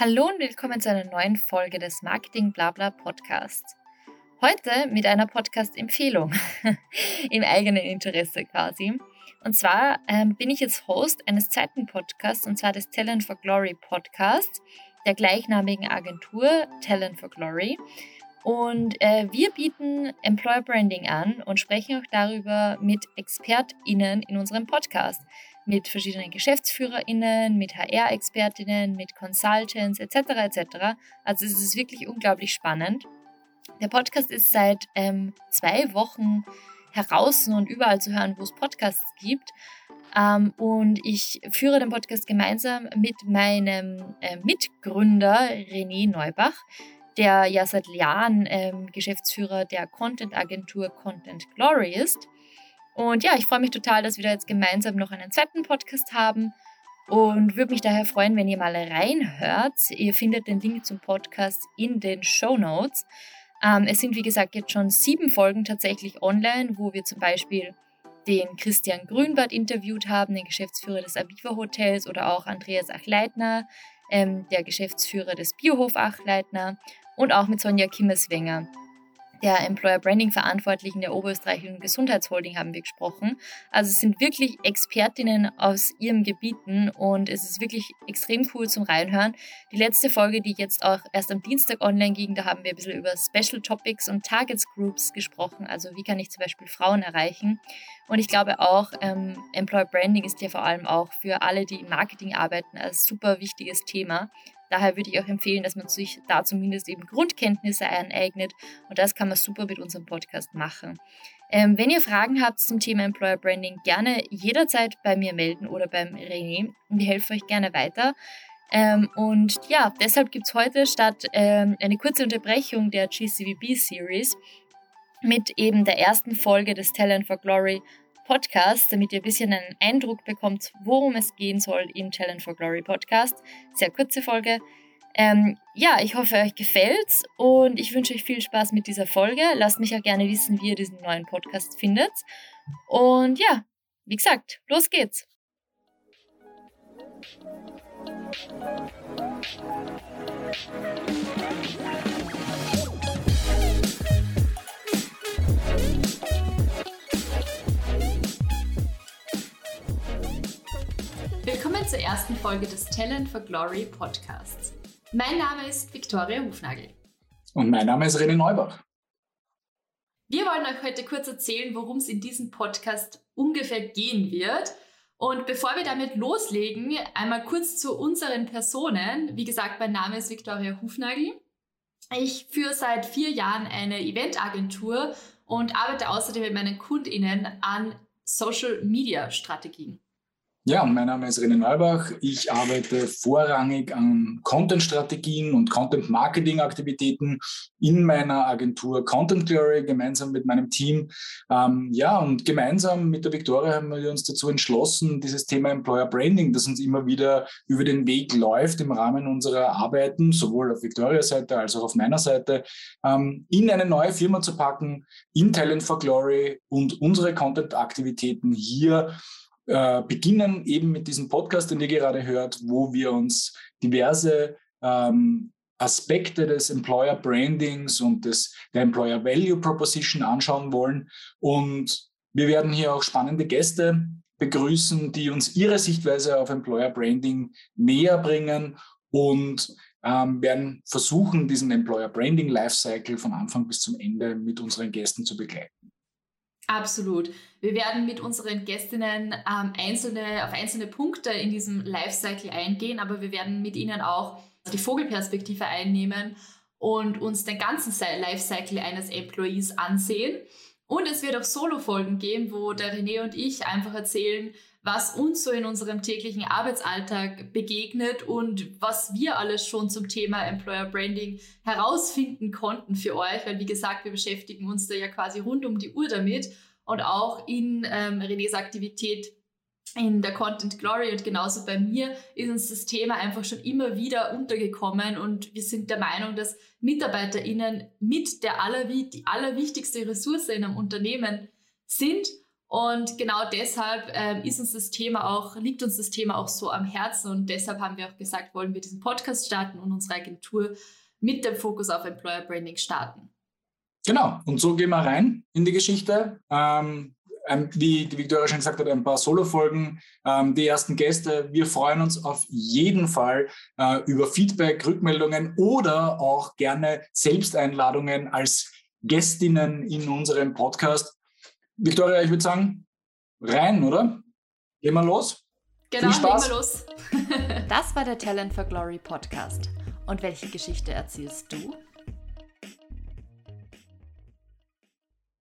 Hallo und willkommen zu einer neuen Folge des Marketing Blabla Podcasts. Heute mit einer Podcast-Empfehlung im eigenen Interesse quasi. Und zwar ähm, bin ich jetzt Host eines zweiten Podcasts und zwar des Talent for Glory Podcasts der gleichnamigen Agentur Talent for Glory. Und äh, wir bieten Employer Branding an und sprechen auch darüber mit ExpertInnen in unserem Podcast mit verschiedenen GeschäftsführerInnen, mit HR-ExpertInnen, mit Consultants etc. etc. Also es ist wirklich unglaublich spannend. Der Podcast ist seit ähm, zwei Wochen heraus und überall zu hören, wo es Podcasts gibt. Ähm, und ich führe den Podcast gemeinsam mit meinem äh, Mitgründer René Neubach, der ja seit Jahren ähm, Geschäftsführer der Content-Agentur Content Glory ist. Und ja, ich freue mich total, dass wir da jetzt gemeinsam noch einen zweiten Podcast haben und würde mich daher freuen, wenn ihr mal reinhört. Ihr findet den Link zum Podcast in den Show Notes. Ähm, es sind, wie gesagt, jetzt schon sieben Folgen tatsächlich online, wo wir zum Beispiel den Christian Grünbart interviewt haben, den Geschäftsführer des Aviva Hotels oder auch Andreas Achleitner, ähm, der Geschäftsführer des Biohof Achleitner und auch mit Sonja Kimmeswenger, der Employer Branding Verantwortlichen der Oberösterreichischen Gesundheitsholding haben wir gesprochen. Also es sind wirklich Expertinnen aus ihren Gebieten und es ist wirklich extrem cool zum Reinhören. Die letzte Folge, die jetzt auch erst am Dienstag online ging, da haben wir ein bisschen über Special Topics und Targets Groups gesprochen. Also wie kann ich zum Beispiel Frauen erreichen? Und ich glaube auch, ähm, Employer Branding ist ja vor allem auch für alle, die im Marketing arbeiten, ein super wichtiges Thema. Daher würde ich auch empfehlen, dass man sich da zumindest eben Grundkenntnisse aneignet und das kann man super mit unserem Podcast machen. Ähm, wenn ihr Fragen habt zum Thema Employer Branding, gerne jederzeit bei mir melden oder beim René und ich helfe euch gerne weiter. Ähm, und ja, deshalb gibt es heute statt ähm, eine kurze Unterbrechung der GCVB Series mit eben der ersten Folge des Talent for Glory Podcast, damit ihr ein bisschen einen Eindruck bekommt, worum es gehen soll im Talent for Glory Podcast. Sehr kurze Folge. Ähm, ja, ich hoffe, euch gefällt's und ich wünsche euch viel Spaß mit dieser Folge. Lasst mich auch gerne wissen, wie ihr diesen neuen Podcast findet. Und ja, wie gesagt, los geht's. Willkommen zur ersten Folge des Talent for Glory Podcasts. Mein Name ist Viktoria Hufnagel. Und mein Name ist René Neubach. Wir wollen euch heute kurz erzählen, worum es in diesem Podcast ungefähr gehen wird. Und bevor wir damit loslegen, einmal kurz zu unseren Personen. Wie gesagt, mein Name ist Viktoria Hufnagel. Ich führe seit vier Jahren eine Eventagentur und arbeite außerdem mit meinen KundInnen an Social Media Strategien. Ja, mein Name ist René Neubach. Ich arbeite vorrangig an Content-Strategien und Content-Marketing-Aktivitäten in meiner Agentur Content Glory gemeinsam mit meinem Team. Ähm, ja, und gemeinsam mit der Victoria haben wir uns dazu entschlossen, dieses Thema Employer Branding, das uns immer wieder über den Weg läuft im Rahmen unserer Arbeiten, sowohl auf Victorias Seite als auch auf meiner Seite, ähm, in eine neue Firma zu packen, in Talent for Glory und unsere Content-Aktivitäten hier äh, beginnen eben mit diesem Podcast, den ihr gerade hört, wo wir uns diverse ähm, Aspekte des Employer Brandings und des, der Employer Value Proposition anschauen wollen. Und wir werden hier auch spannende Gäste begrüßen, die uns ihre Sichtweise auf Employer Branding näher bringen und ähm, werden versuchen, diesen Employer Branding Lifecycle von Anfang bis zum Ende mit unseren Gästen zu begleiten. Absolut. Wir werden mit unseren Gästinnen ähm, einzelne, auf einzelne Punkte in diesem Lifecycle eingehen, aber wir werden mit ihnen auch die Vogelperspektive einnehmen und uns den ganzen Lifecycle eines Employees ansehen. Und es wird auch Solo-Folgen geben, wo der René und ich einfach erzählen, was uns so in unserem täglichen Arbeitsalltag begegnet und was wir alles schon zum Thema Employer Branding herausfinden konnten für euch, weil wie gesagt, wir beschäftigen uns da ja quasi rund um die Uhr damit. Und auch in ähm, Renés Aktivität in der Content Glory und genauso bei mir ist uns das Thema einfach schon immer wieder untergekommen und wir sind der Meinung, dass MitarbeiterInnen mit der aller, die allerwichtigste Ressource in einem Unternehmen sind Und genau deshalb ähm, ist uns das Thema auch, liegt uns das Thema auch so am Herzen und deshalb haben wir auch gesagt, wollen wir diesen Podcast starten und unsere Agentur mit dem Fokus auf Employer Branding starten. Genau, und so gehen wir rein in die Geschichte. Ähm, ähm, wie die Victoria schon gesagt hat, ein paar Solo-Folgen, ähm, die ersten Gäste. Wir freuen uns auf jeden Fall äh, über Feedback, Rückmeldungen oder auch gerne Selbsteinladungen als Gästinnen in unserem Podcast. Victoria, ich würde sagen, rein, oder? Gehen wir los? Genau, legen wir los. das war der Talent for Glory Podcast. Und welche Geschichte erzählst du?